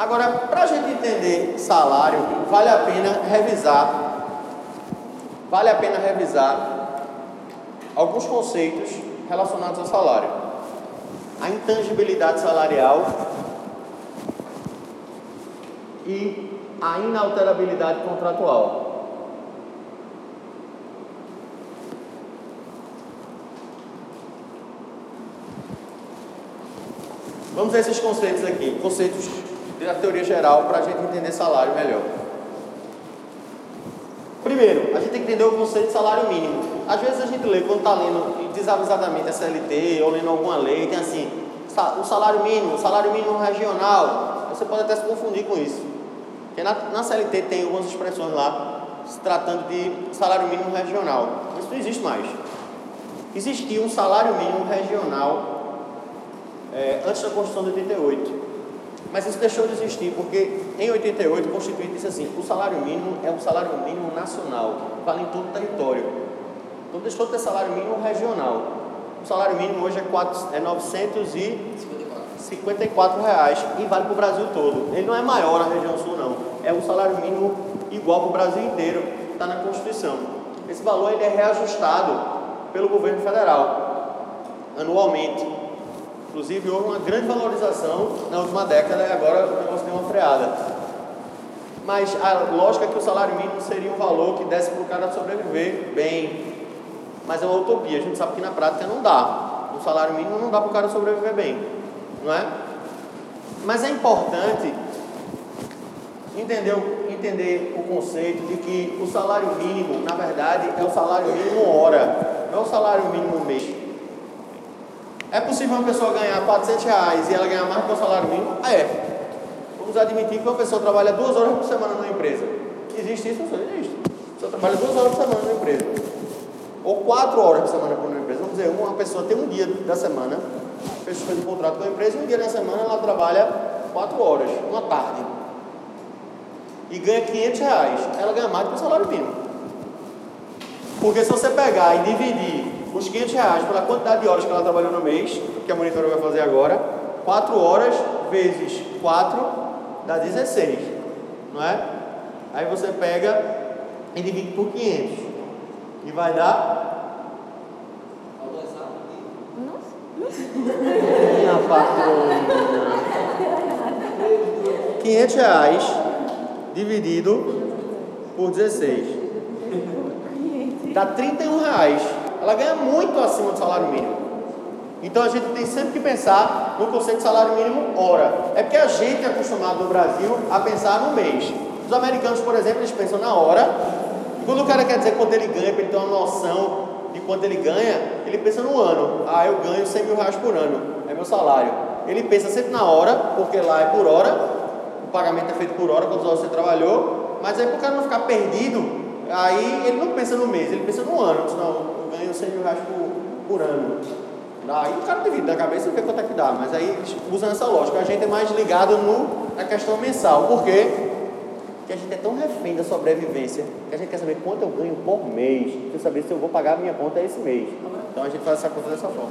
Agora, para a gente entender salário, vale a pena revisar, vale a pena revisar alguns conceitos relacionados ao salário. A intangibilidade salarial e a inalterabilidade contratual. Vamos ver esses conceitos aqui, conceitos da teoria geral para a gente entender salário melhor. Primeiro, a gente tem que entender o conceito de salário mínimo. Às vezes a gente lê, quando está lendo desavisadamente a CLT ou lendo alguma lei, tem assim, o salário mínimo, salário mínimo regional. Você pode até se confundir com isso. Porque na, na CLT tem algumas expressões lá se tratando de salário mínimo regional. Isso não existe mais. Existia um salário mínimo regional é, antes da Constituição de 88. Mas isso deixou de existir, porque em 88 o Constituinte disse assim: o salário mínimo é um salário mínimo nacional, vale em todo o território. Então deixou de ter salário mínimo regional. O salário mínimo hoje é, 4, é 954 reais e vale para o Brasil todo. Ele não é maior na região sul, não. É um salário mínimo igual para o Brasil inteiro, está na Constituição. Esse valor ele é reajustado pelo governo federal anualmente. Inclusive, houve uma grande valorização na última década e agora o negócio deu uma freada. Mas a lógica é que o salário mínimo seria um valor que desse para o cara sobreviver bem. Mas é uma utopia, a gente sabe que na prática não dá. O salário mínimo não dá para o cara sobreviver bem, não é? Mas é importante entender, entender o conceito de que o salário mínimo, na verdade, é o salário mínimo hora, não é o salário mínimo mês. É possível uma pessoa ganhar 400 reais e ela ganhar mais que o salário mínimo? É. Vamos admitir que uma pessoa trabalha duas horas por semana numa empresa. Existe isso? Não existe. A pessoa trabalha duas horas por semana numa empresa. Ou quatro horas por semana numa empresa. Vamos dizer, uma pessoa tem um dia da semana, fez um contrato com a empresa, e um dia da semana ela trabalha quatro horas, uma tarde. E ganha 500 reais. Ela ganha mais que o salário mínimo. Porque se você pegar e dividir os 500 reais pela quantidade de horas que ela trabalhou no mês, que a monitora vai fazer agora, 4 horas vezes 4 dá 16, não é? Aí você pega e divide por 500 e vai dar. Minha patrona. 500 reais dividido por 16 dá 31 reais ela ganha muito acima do salário mínimo. Então a gente tem sempre que pensar no conceito de salário mínimo hora. É porque a gente é acostumado no Brasil a pensar no mês. Os americanos, por exemplo, eles pensam na hora. E quando o cara quer dizer quanto ele ganha, para ele ter uma noção de quanto ele ganha, ele pensa no ano. Ah, eu ganho 100 mil reais por ano, é meu salário. Ele pensa sempre na hora, porque lá é por hora, o pagamento é feito por hora, quantas horas você trabalhou. Mas aí para o cara não ficar perdido, aí ele não pensa no mês, ele pensa no ano. Senão, ganho 100 mil reais por, por ano. Aí o cara divide na cabeça e vê quanto é que dá. Mas aí, usando essa lógica, a gente é mais ligado no, na questão mensal. Por quê? Porque a gente é tão refém da sobrevivência que a gente quer saber quanto eu ganho por mês. Quer saber se eu vou pagar a minha conta esse mês. Então a gente faz essa conta dessa forma.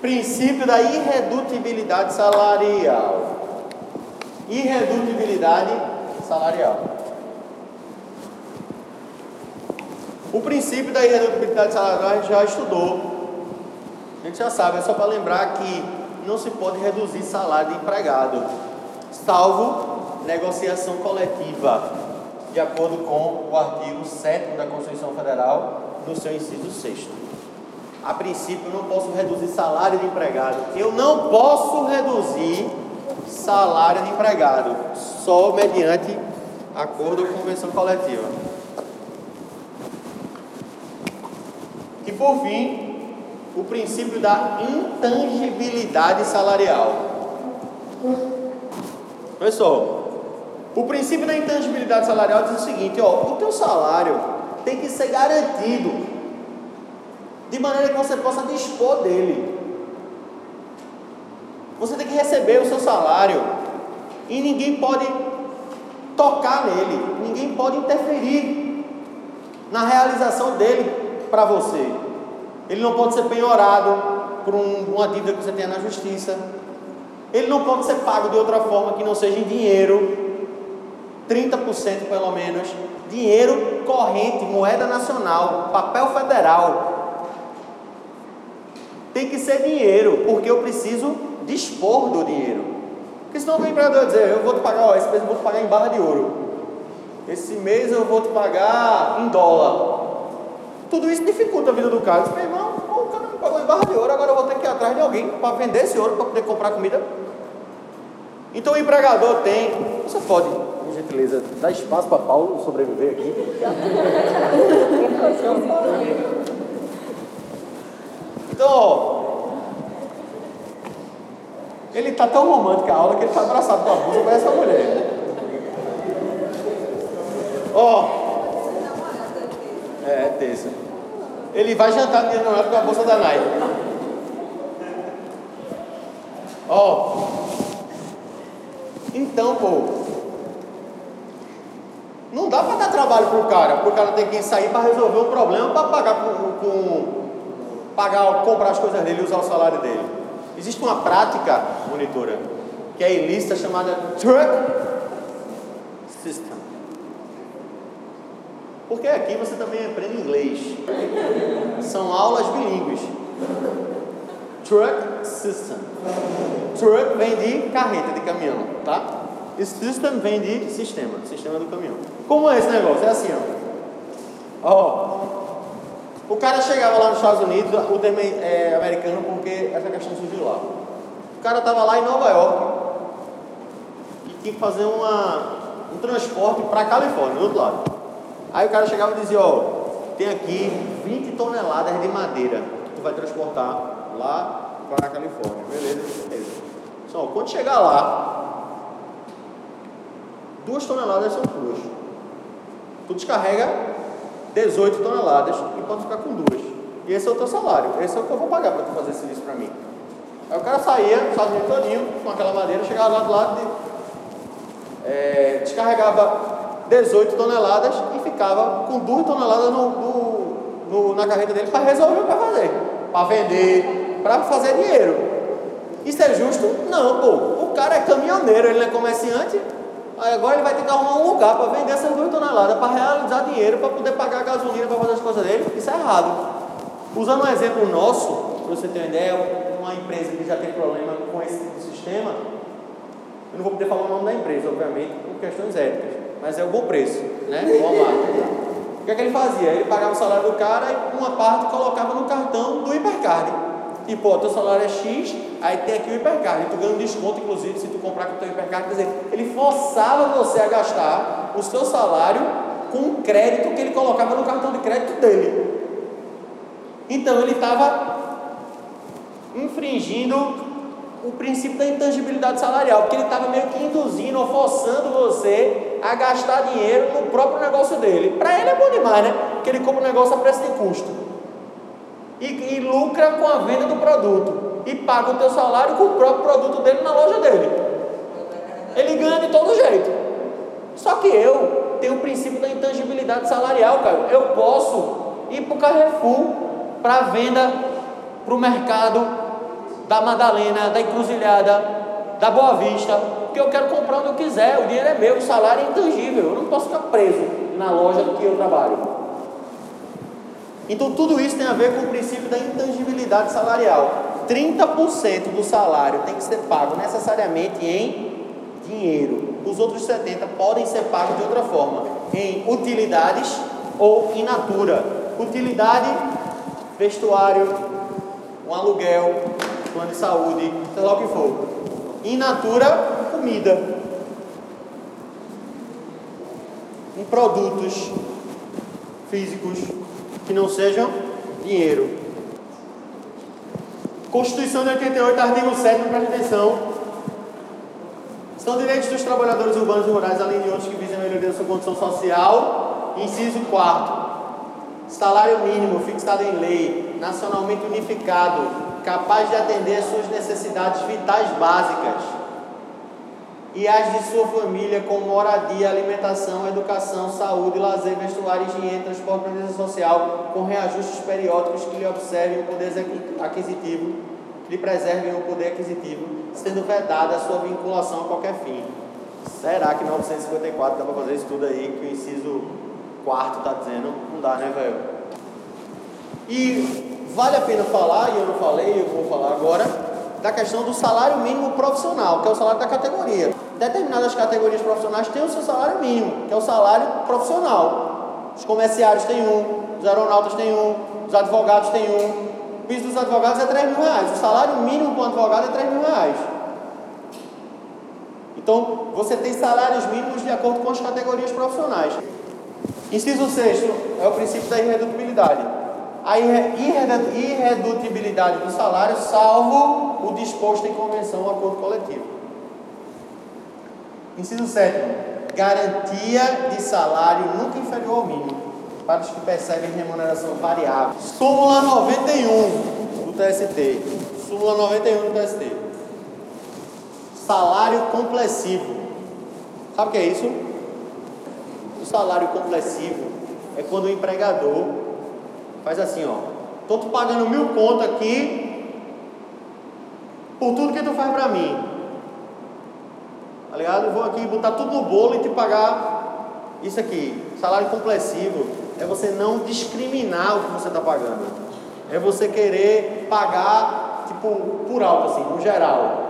Princípio da irredutibilidade salarial. Irredutibilidade salarial. O princípio da irredutibilidade salarial a gente já estudou. A gente já sabe, é só para lembrar que não se pode reduzir salário de empregado, salvo negociação coletiva, de acordo com o artigo 7 da Constituição Federal, no seu inciso 6. A princípio, eu não posso reduzir salário de empregado. Eu não posso reduzir salário de empregado, só mediante acordo ou convenção coletiva. Por fim, o princípio da intangibilidade salarial. Pessoal, o princípio da intangibilidade salarial diz o seguinte: ó, o teu salário tem que ser garantido de maneira que você possa dispor dele. Você tem que receber o seu salário e ninguém pode tocar nele, ninguém pode interferir na realização dele para você. Ele não pode ser penhorado por um, uma dívida que você tenha na justiça. Ele não pode ser pago de outra forma que não seja em dinheiro, 30% pelo menos, dinheiro corrente, moeda nacional, papel federal. Tem que ser dinheiro, porque eu preciso dispor do dinheiro. Porque senão o empregador dizer, eu vou te pagar, ó, esse mês eu vou te pagar em barra de ouro. Esse mês eu vou te pagar em dólar. Tudo isso dificulta a vida do cara. Meu irmão, pagou em barra de ouro, agora eu vou ter que ir atrás de alguém para vender esse ouro para poder comprar comida. Então o empregador tem. Você pode, por gentileza, dar espaço para Paulo sobreviver aqui. Então, ó, ele está tão romântico a aula que ele está abraçado com a blusa para essa mulher. Ó, oh, é, é terça. Ele vai jantar dia de namorado com a bolsa da Nike. Ó, então, pô, não dá para dar trabalho pro cara, porque o cara tem que sair para resolver um problema para pagar com, com, pagar, comprar as coisas dele usar o salário dele. Existe uma prática, monitora, que é ilícita chamada truck system. Porque aqui você também aprende inglês. São aulas bilíngues. Truck system. Truck vem de carreta, de caminhão, tá? E system vem de sistema, sistema do caminhão. Como é esse negócio? É assim, ó. Ó. O cara chegava lá nos Estados Unidos, o termo é americano porque essa questão surgiu lá. O cara estava lá em Nova York e tinha que fazer uma, um transporte para Califórnia, do outro lado. Aí o cara chegava e dizia, ó, tem aqui 20 toneladas de madeira que tu vai transportar lá para a Califórnia. Beleza, beleza. Só, quando chegar lá, duas toneladas são tuas. Tu descarrega 18 toneladas e pode ficar com duas. E esse é o teu salário. Esse é o que eu vou pagar para tu fazer esse serviço para mim. Aí o cara saía, sozinho todinho, com aquela madeira, chegava lá do lado de. É, descarregava 18 toneladas e ficava com duas toneladas no, no, no na carreta dele para resolver o que fazer. Para vender, para fazer dinheiro. Isso é justo? Não, pô. O cara é caminhoneiro, ele não é comerciante. Agora ele vai ter que arrumar um lugar para vender essas duas toneladas, para realizar dinheiro, para poder pagar a gasolina, para fazer as coisas dele. Isso é errado. Usando um exemplo nosso, para você ter uma ideia, uma empresa que já tem problema com esse sistema, eu não vou poder falar o nome da empresa, obviamente, por questões éticas, mas é o bom preço, né? O que é que ele fazia? Ele pagava o salário do cara e uma parte colocava no cartão do hipercard. Tipo, ó, teu salário é X, aí tem aqui o hipercard. Tu ganha um desconto, inclusive, se tu comprar com o teu hipercard. Quer dizer, ele forçava você a gastar o seu salário com o crédito que ele colocava no cartão de crédito dele. Então ele estava infringindo o princípio da intangibilidade salarial, porque ele estava meio que induzindo ou forçando você a gastar dinheiro no próprio negócio dele. Para ele é bom demais, né? Porque ele compra o negócio a preço de custo e, e lucra com a venda do produto e paga o teu salário com o próprio produto dele na loja dele. Ele ganha de todo jeito. Só que eu tenho o princípio da intangibilidade salarial, cara. Eu posso ir para o Carrefour para venda para o mercado da Madalena, da Encruzilhada, da Boa Vista, porque eu quero comprar onde eu quiser. O dinheiro é meu, o salário é intangível. Eu não posso ficar preso na loja que eu trabalho. Então tudo isso tem a ver com o princípio da intangibilidade salarial. 30% do salário tem que ser pago necessariamente em dinheiro. Os outros 70 podem ser pagos de outra forma, em utilidades ou in natura. Utilidade, vestuário, um aluguel, plano de saúde, sei lá o que for. In natura, comida. Em produtos físicos, que não sejam dinheiro. Constituição de 88, artigo 7, presta atenção. São direitos dos trabalhadores urbanos e rurais, além de outros que visem a melhoria da sua condição social. Inciso 4. Salário mínimo fixado em lei, nacionalmente unificado, capaz de atender suas necessidades vitais básicas e as de sua família com moradia, alimentação, educação, saúde, lazer, vestuário, higiene, transporte, previdência social, com reajustes periódicos que lhe observem o poder aquisitivo lhe preservem o poder aquisitivo, sendo vedada a sua vinculação a qualquer fim. Será que 954 dá para fazer isso tudo aí que o inciso quarto está dizendo? Não dá, né, velho? E vale a pena falar, e eu não falei, eu vou falar agora, da questão do salário mínimo profissional, que é o salário da categoria. Determinadas categorias profissionais têm o seu salário mínimo, que é o salário profissional. Os comerciários têm um, os aeronautas têm um, os advogados têm um, piso dos advogados é 3 mil reais. O salário mínimo para um advogado é 3 mil reais. Então, você tem salários mínimos de acordo com as categorias profissionais. Inciso sexto é o princípio da irredutibilidade. A irredutibilidade do salário, salvo o disposto em convenção ou acordo coletivo. Inciso sétimo, garantia de salário nunca inferior ao mínimo para os que percebem remuneração variável. Súmula 91 do TST. Súmula 91 do TST. Salário complessivo. Sabe o que é isso? O salário complessivo é quando o empregador faz assim, ó. Tô te pagando mil conto aqui por tudo que tu faz pra mim. Tá ligado? Eu vou aqui botar tudo no bolo e te pagar isso aqui. Salário complessivo é você não discriminar o que você está pagando. É você querer pagar, tipo, por alto, assim, no geral.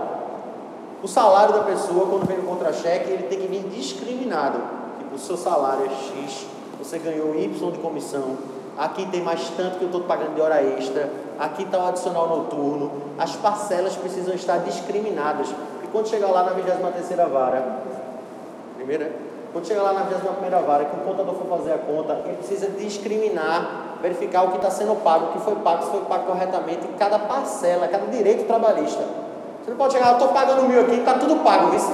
O salário da pessoa, quando vem no contra-cheque, ele tem que vir discriminado. Tipo, o seu salário é X, você ganhou Y de comissão, aqui tem mais tanto que eu estou pagando de hora extra, aqui está o adicional noturno. As parcelas precisam estar discriminadas. E quando chegar lá na 23 vara, primeira, quando chega lá na 21 vara, que o contador for fazer a conta, ele precisa discriminar, verificar o que está sendo pago, o que foi pago, se foi pago corretamente, cada parcela, cada direito trabalhista. Você não pode chegar, eu estou pagando mil aqui, está tudo pago, isso.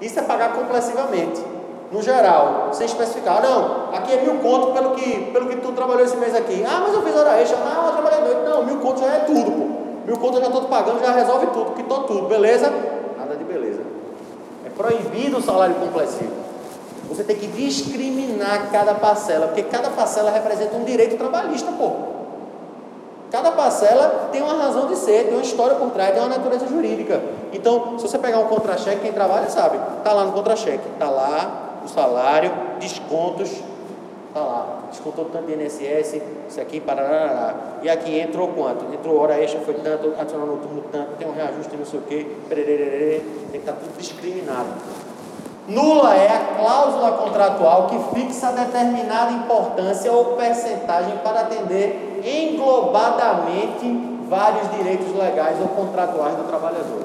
Isso é pagar complexivamente, no geral, sem especificar. Não, aqui é mil conto pelo que, pelo que tu trabalhou esse mês aqui. Ah, mas eu fiz hora extra, não, eu trabalhei noite. Não, mil conto já é tudo, pô. Mil conto eu já estou pagando, já resolve tudo, quitou tudo, beleza? Nada de beleza proibido o salário complessivo. Você tem que discriminar cada parcela, porque cada parcela representa um direito trabalhista, pô. Cada parcela tem uma razão de ser, tem uma história por trás, tem uma natureza jurídica. Então, se você pegar um contra-cheque, quem trabalha sabe, está lá no contra-cheque, está lá salário, descontos, está lá, descontou tanto de INSS, isso aqui, parará, e aqui entrou quanto? Entrou hora extra, foi tanto, adicional noturno tanto, tem um reajuste, não sei o quê, tem que estar tá tudo discriminado. Nula é a cláusula contratual que fixa determinada importância ou percentagem para atender englobadamente vários direitos legais ou contratuais do trabalhador.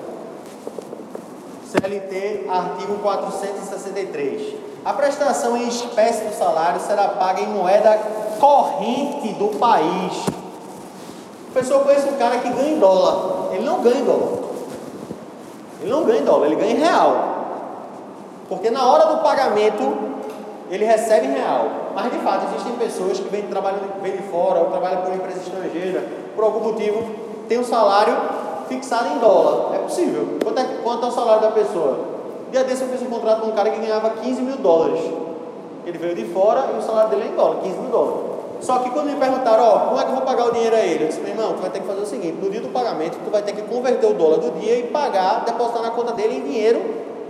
CLT, artigo 463. A prestação em espécie do salário será paga em moeda corrente do país. A pessoa conhece um cara que ganha em dólar. Ele não ganha em dólar. Ele não ganha em dólar, ele ganha em real. Porque na hora do pagamento, ele recebe em real. Mas de fato, existem pessoas que vêm, trabalhando, vêm de fora ou trabalham por empresa estrangeira, por algum motivo, tem um salário fixado em dólar. É possível. Quanto é, quanto é o salário da pessoa? Dia desse eu fiz um contrato com um cara que ganhava 15 mil dólares. Ele veio de fora e o salário dele é em dólar, 15 mil dólares. Só que quando me perguntaram, ó, como é que eu vou pagar o dinheiro a ele? Eu disse, meu irmão, tu vai ter que fazer o seguinte, no dia do pagamento, tu vai ter que converter o dólar do dia e pagar, depositar na conta dele em dinheiro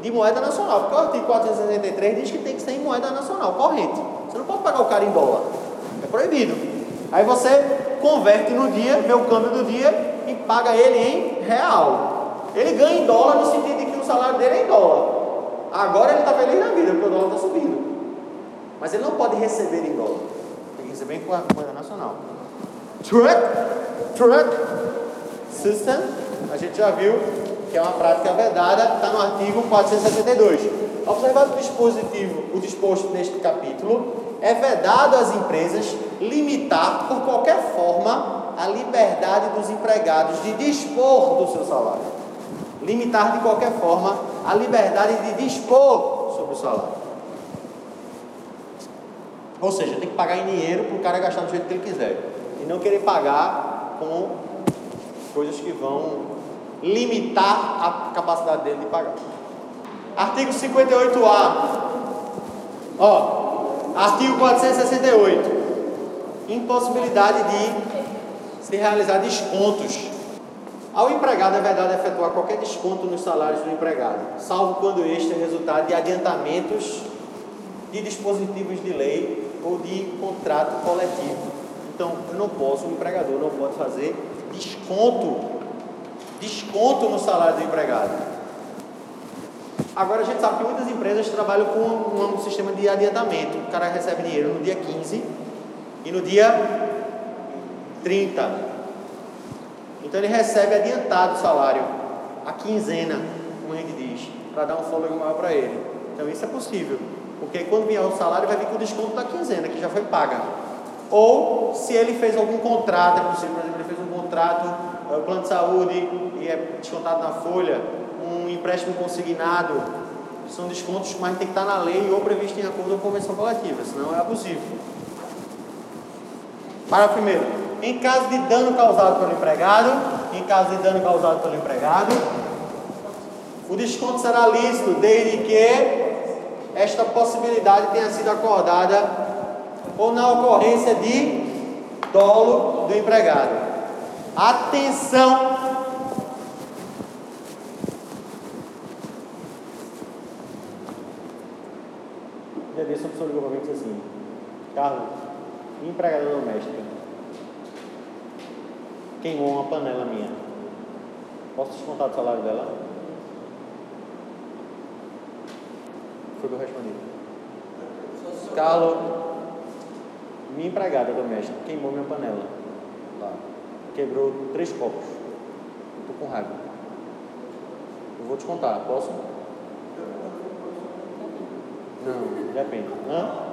de moeda nacional. Porque o artigo 463 diz que tem que ser em moeda nacional, corrente. Você não pode pagar o cara em dólar. É proibido. Aí você converte no dia, vê o câmbio do dia e paga ele em real. Ele ganha em dólar no sentido de salário dele é em dólar. Agora ele está feliz na vida, porque o dólar está subindo. Mas ele não pode receber em dólar. Tem que receber em moeda nacional. Truck, truck system, a gente já viu que é uma prática vedada, está no artigo 462. Observado o dispositivo, o disposto neste capítulo, é vedado às empresas limitar por qualquer forma a liberdade dos empregados de dispor do seu salário limitar de qualquer forma a liberdade de dispor sobre o salário. Ou seja, tem que pagar em dinheiro para o cara gastar do jeito que ele quiser. E não querer pagar com coisas que vão limitar a capacidade dele de pagar. Artigo 58A. Ó, artigo 468. Impossibilidade de se realizar descontos Ao empregado é verdade efetuar qualquer desconto nos salários do empregado, salvo quando este é resultado de adiantamentos de dispositivos de lei ou de contrato coletivo. Então, eu não posso, o empregador não pode fazer desconto, desconto no salário do empregado. Agora a gente sabe que muitas empresas trabalham com um, sistema de adiantamento. O cara recebe dinheiro no dia 15 e no dia 30 então ele recebe adiantado o salário, a quinzena, como a gente diz, para dar um fôlego maior para ele. Então isso é possível, porque quando vier o salário vai vir com o desconto da quinzena, que já foi paga. Ou se ele fez algum contrato, é possível, por exemplo, ele fez um contrato, é, o plano de saúde, e é descontado na folha, um empréstimo consignado, são descontos, mas tem que estar na lei ou previsto em acordo com a convenção coletiva, senão é abusivo. Parágrafo primeiro. Em caso de dano causado pelo empregado, em caso de dano causado pelo empregado, o desconto será lícito desde que esta possibilidade tenha sido acordada ou na ocorrência de dolo do empregado. Atenção! Disse, a pessoa e disse assim: Carlos, empregada doméstica queimou uma panela minha. Posso descontar do salário dela? Foi o que eu respondi. Carlos, minha empregada doméstica, queimou minha panela. Lá. Quebrou três copos. Estou com raiva. Eu vou descontar, posso? Não, depende. Hã?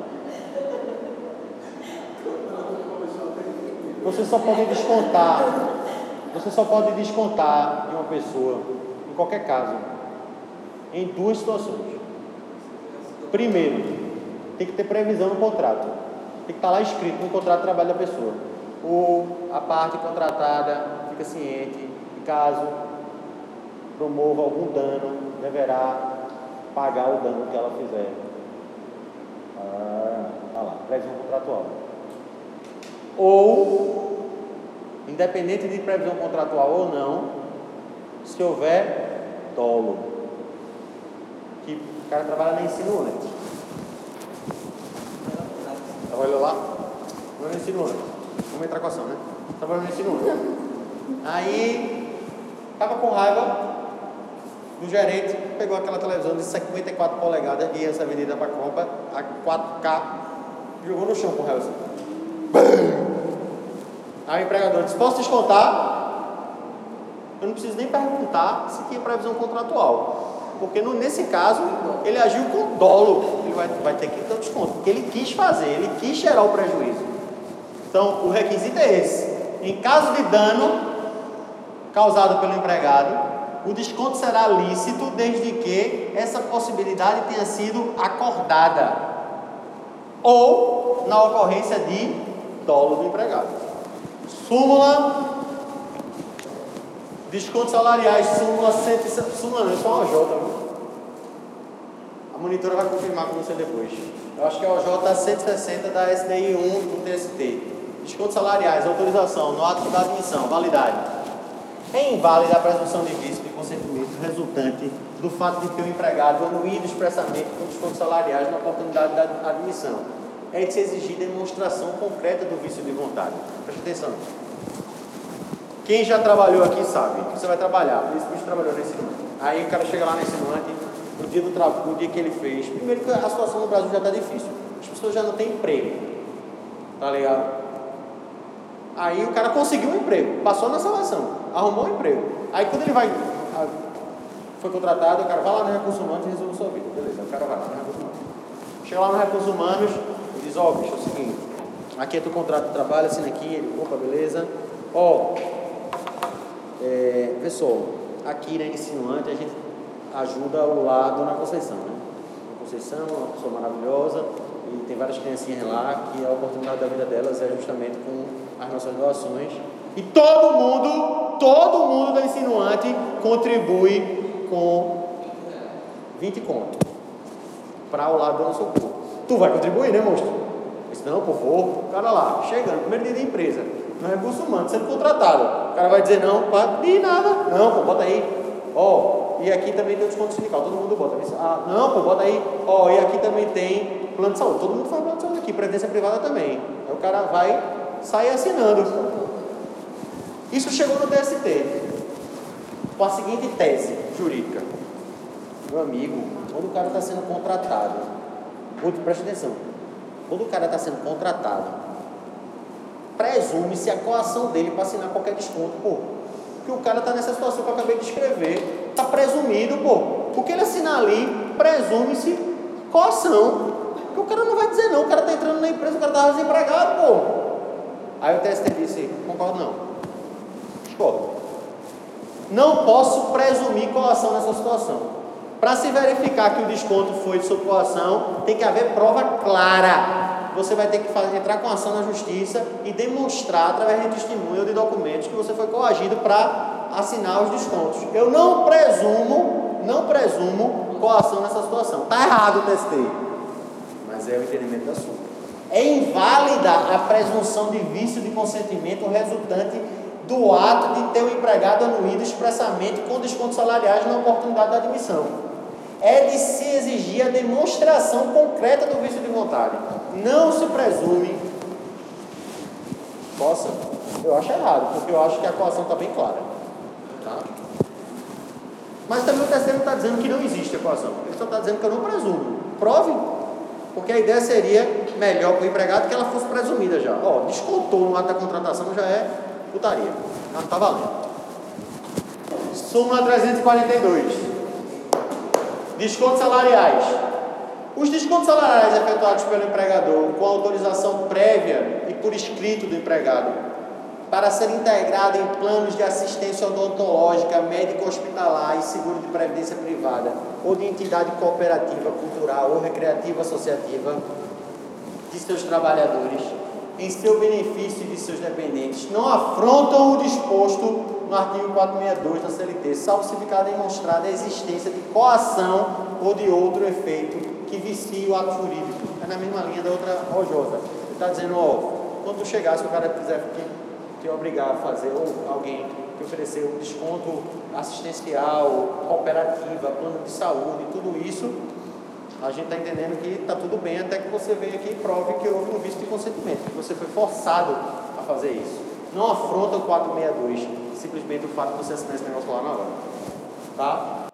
Você só pode descontar, você só pode descontar de uma pessoa, em qualquer caso, em duas situações. Primeiro, tem que ter previsão no contrato. Tem que estar lá escrito no contrato de trabalho da pessoa. Ou a parte contratada fica ciente que caso promova algum dano, deverá pagar o dano que ela fizer. Ah, tá lá, previsão contratual ou, independente de previsão contratual ou não, se houver dolo. Que o cara trabalha na antes. Trabalha lá? É ensino antes. Vamos entrar com ação, né? Trabalha ensino antes. Aí, estava com raiva do gerente, pegou aquela televisão de 54 polegadas ia ser vendida para compra, a 4K, jogou no chão com o réu Aí o empregador disse: Posso descontar? Eu não preciso nem perguntar se tinha previsão contratual. Porque no, nesse caso, ele agiu com dolo. Ele vai, vai ter que o desconto. Porque ele quis fazer, ele quis gerar o prejuízo. Então, o requisito é esse. Em caso de dano causado pelo empregado, o desconto será lícito desde que essa possibilidade tenha sido acordada ou na ocorrência de dolo do empregado. Súmula. Descontos salariais, súmula 160. Súmula não, isso é uma OJ. A monitora vai confirmar com você depois. Eu acho que é a OJ 160 da SDI 1 do TST. Descontos salariais, autorização no ato da admissão, validade. É inválida a presunção de vício de consentimento resultante do fato de ter um empregado anuído expressamente com descontos salariais na oportunidade da admissão é de se exigir demonstração concreta do vício de vontade. Preste atenção. Quem já trabalhou aqui sabe você vai trabalhar. Esse bicho trabalhou nesse Aí o cara chega lá nesse insinuante, no dia do trabalho, dia que ele fez. Primeiro que a situação no Brasil já está difícil. As pessoas já não têm emprego. Tá ligado? Aí o cara conseguiu um emprego, passou na seleção, arrumou um emprego. Aí quando ele vai. Foi contratado, o cara vai lá no recurso humano e resolve sua vida. Beleza, o cara vai lá no recurso humano. Chega lá no recursos humanos, ó, bicho, é o seguinte, aqui é teu contrato de trabalho, assina aqui, ele, opa, beleza. Ó, é, pessoal, aqui na né, Insinuante a gente ajuda o lado na Conceição, né? A Conceição é uma pessoa maravilhosa e tem várias criancinhas lá que a oportunidade da vida delas é justamente com as nossas doações. E todo mundo, todo mundo da Insinuante contribui com 20 contos para o lado do nosso corpo. Tu vai contribuir, né, monstro? Disse, não, por favor. O cara lá, chegando, primeiro dia de empresa. no recurso humano, sendo contratado. O cara vai dizer não, de nada. Não, pô, bota aí. Ó, e aqui também tem o desconto sindical, todo mundo bota. Ah, não, pô, bota aí. Ó, e aqui também tem plano de saúde. Todo mundo faz plano de saúde aqui, previdência privada também. Aí o cara vai sair assinando. Isso chegou no TST com a seguinte tese jurídica. Meu amigo, quando o cara está sendo contratado, muito preste atenção, quando o cara está sendo contratado, presume-se a coação dele para assinar qualquer desconto, pô. Que o cara está nessa situação que eu acabei de escrever. Está presumido, pô. Porque ele assinar ali, presume-se coação. Porque o cara não vai dizer não, o cara está entrando na empresa, o cara está desempregado, pô. Aí o TST disse, concordo não. Pô, não posso presumir coação nessa situação. Para se verificar que o desconto foi de sua coação, tem que haver prova clara. Você vai ter que fazer, entrar com ação na justiça e demonstrar, através de testemunho ou de documentos, que você foi coagido para assinar os descontos. Eu não presumo, não presumo coação nessa situação. Está errado o TST. Mas é o entendimento da sua. É inválida a presunção de vício de consentimento resultante do ato de ter o empregado anuído expressamente com descontos salariais na oportunidade da admissão é de se exigir a demonstração concreta do vício de vontade. Não se presume. Possa? Eu acho errado, porque eu acho que a coação está bem clara. Tá? Mas também o terceiro está dizendo que não existe a coação. Ele só está dizendo que eu não presumo. Prove. Porque a ideia seria melhor para o empregado que ela fosse presumida já. Ó, descontou no ato da contratação já é putaria. Não está valendo. Súmula 342. Descontos salariais. Os descontos salariais efetuados pelo empregador com autorização prévia e por escrito do empregado para ser integrado em planos de assistência odontológica, médico-hospitalar e seguro de previdência privada ou de entidade cooperativa, cultural ou recreativa associativa de seus trabalhadores em seu benefício e de seus dependentes não afrontam o disposto no artigo 462 da CLT, salvo se ficar demonstrada a existência de coação ou de outro efeito que vicie o ato jurídico. É na mesma linha da outra OJ. Ele está dizendo, ó, quando chegar, se o cara quiser te, te obrigar a fazer, ou alguém te oferecer um desconto assistencial, cooperativa, plano de saúde, tudo isso, a gente está entendendo que está tudo bem até que você venha aqui e prove que houve um vício de consentimento, que você foi forçado a fazer isso. Não afronta o 462 simplesmente o fato de você assinar esse negócio lá na hora. Tá?